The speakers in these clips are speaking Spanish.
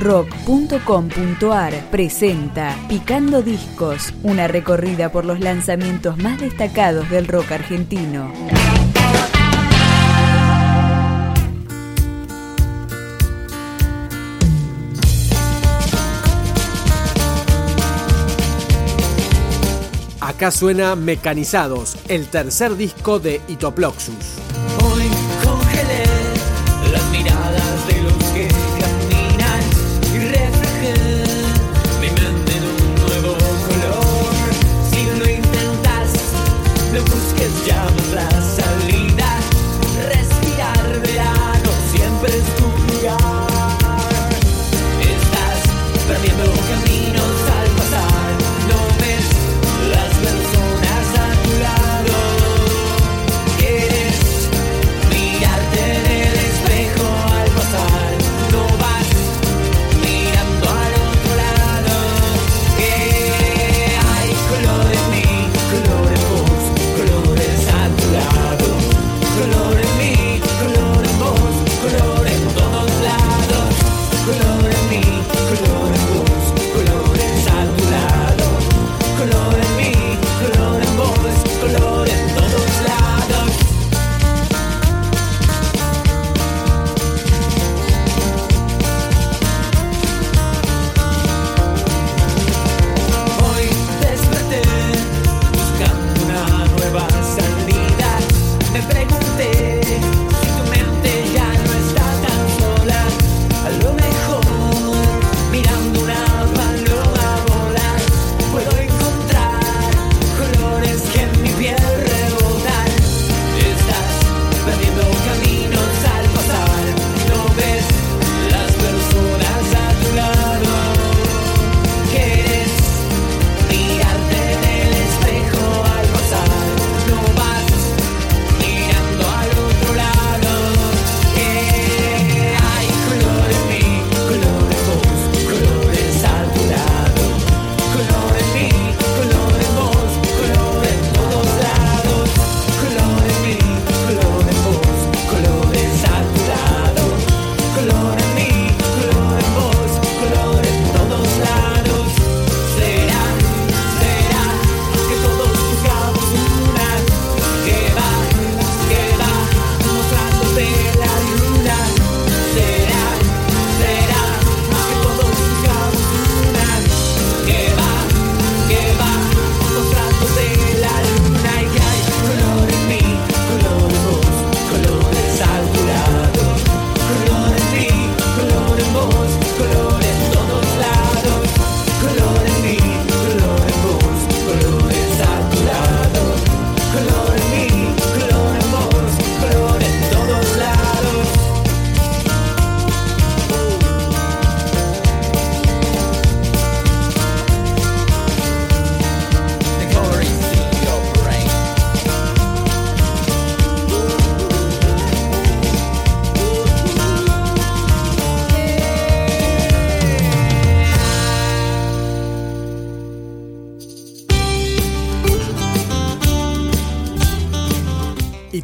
rock.com.ar presenta Picando Discos, una recorrida por los lanzamientos más destacados del rock argentino. Acá suena Mecanizados, el tercer disco de Itoploxus.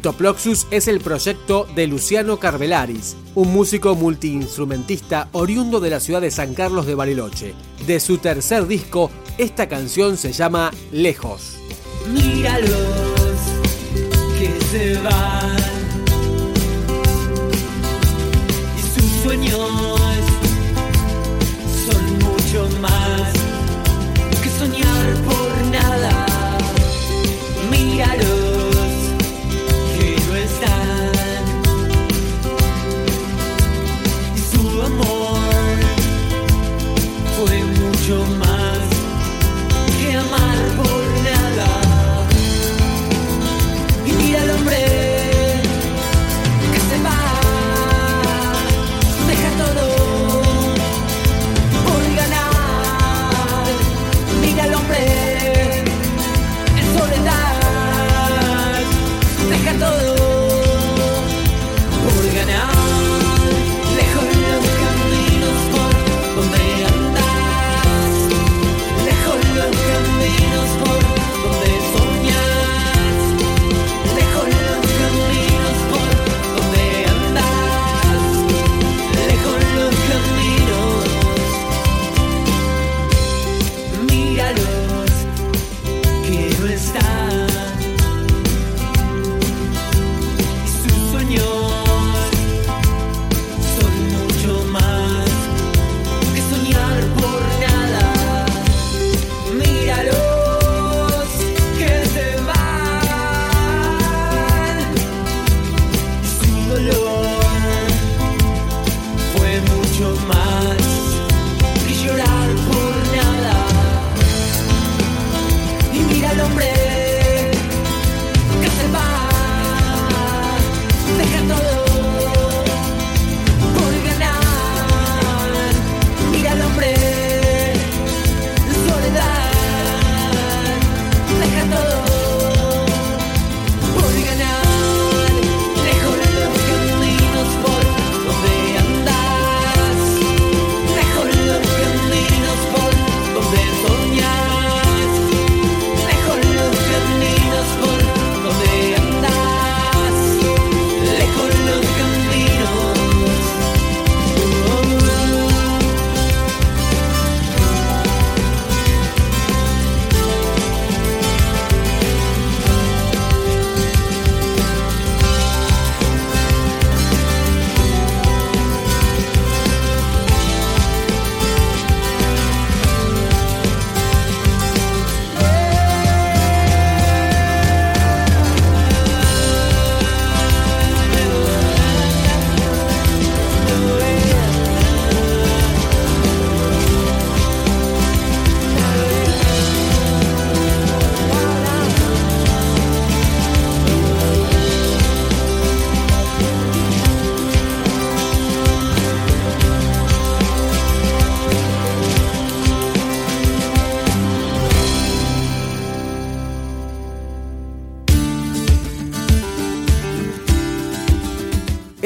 Itoploxus es el proyecto de Luciano Carvelaris, un músico multiinstrumentista oriundo de la ciudad de San Carlos de Bariloche. De su tercer disco, esta canción se llama Lejos. Míralos que se van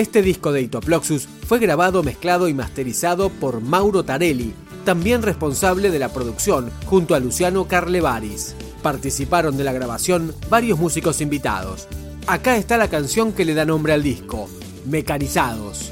Este disco de Itoploxus fue grabado, mezclado y masterizado por Mauro Tarelli, también responsable de la producción, junto a Luciano Carlevaris. Participaron de la grabación varios músicos invitados. Acá está la canción que le da nombre al disco, Mecanizados.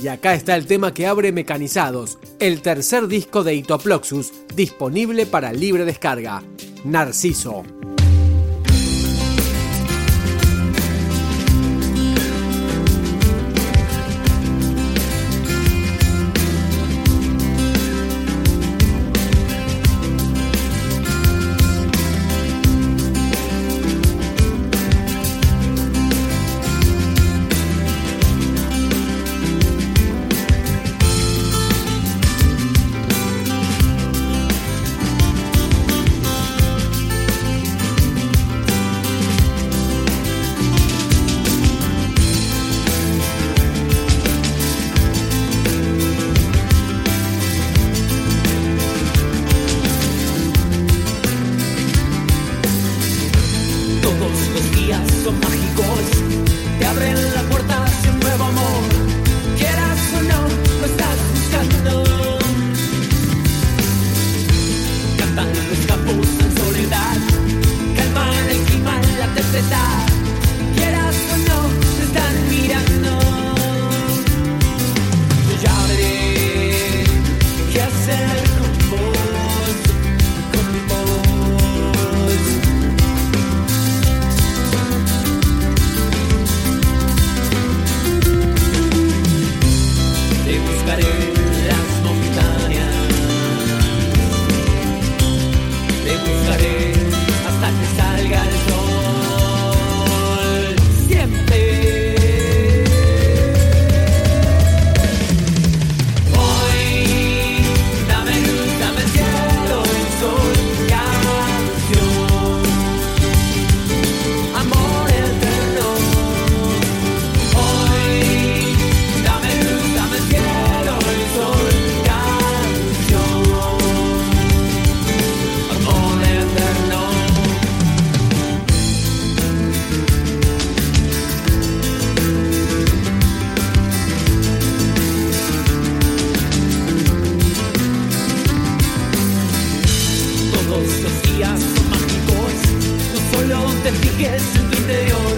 Y acá está el tema que abre Mecanizados, el tercer disco de Itoploxus, disponible para libre descarga. Narciso. días son mágicos. No solo te fijes en tu interior.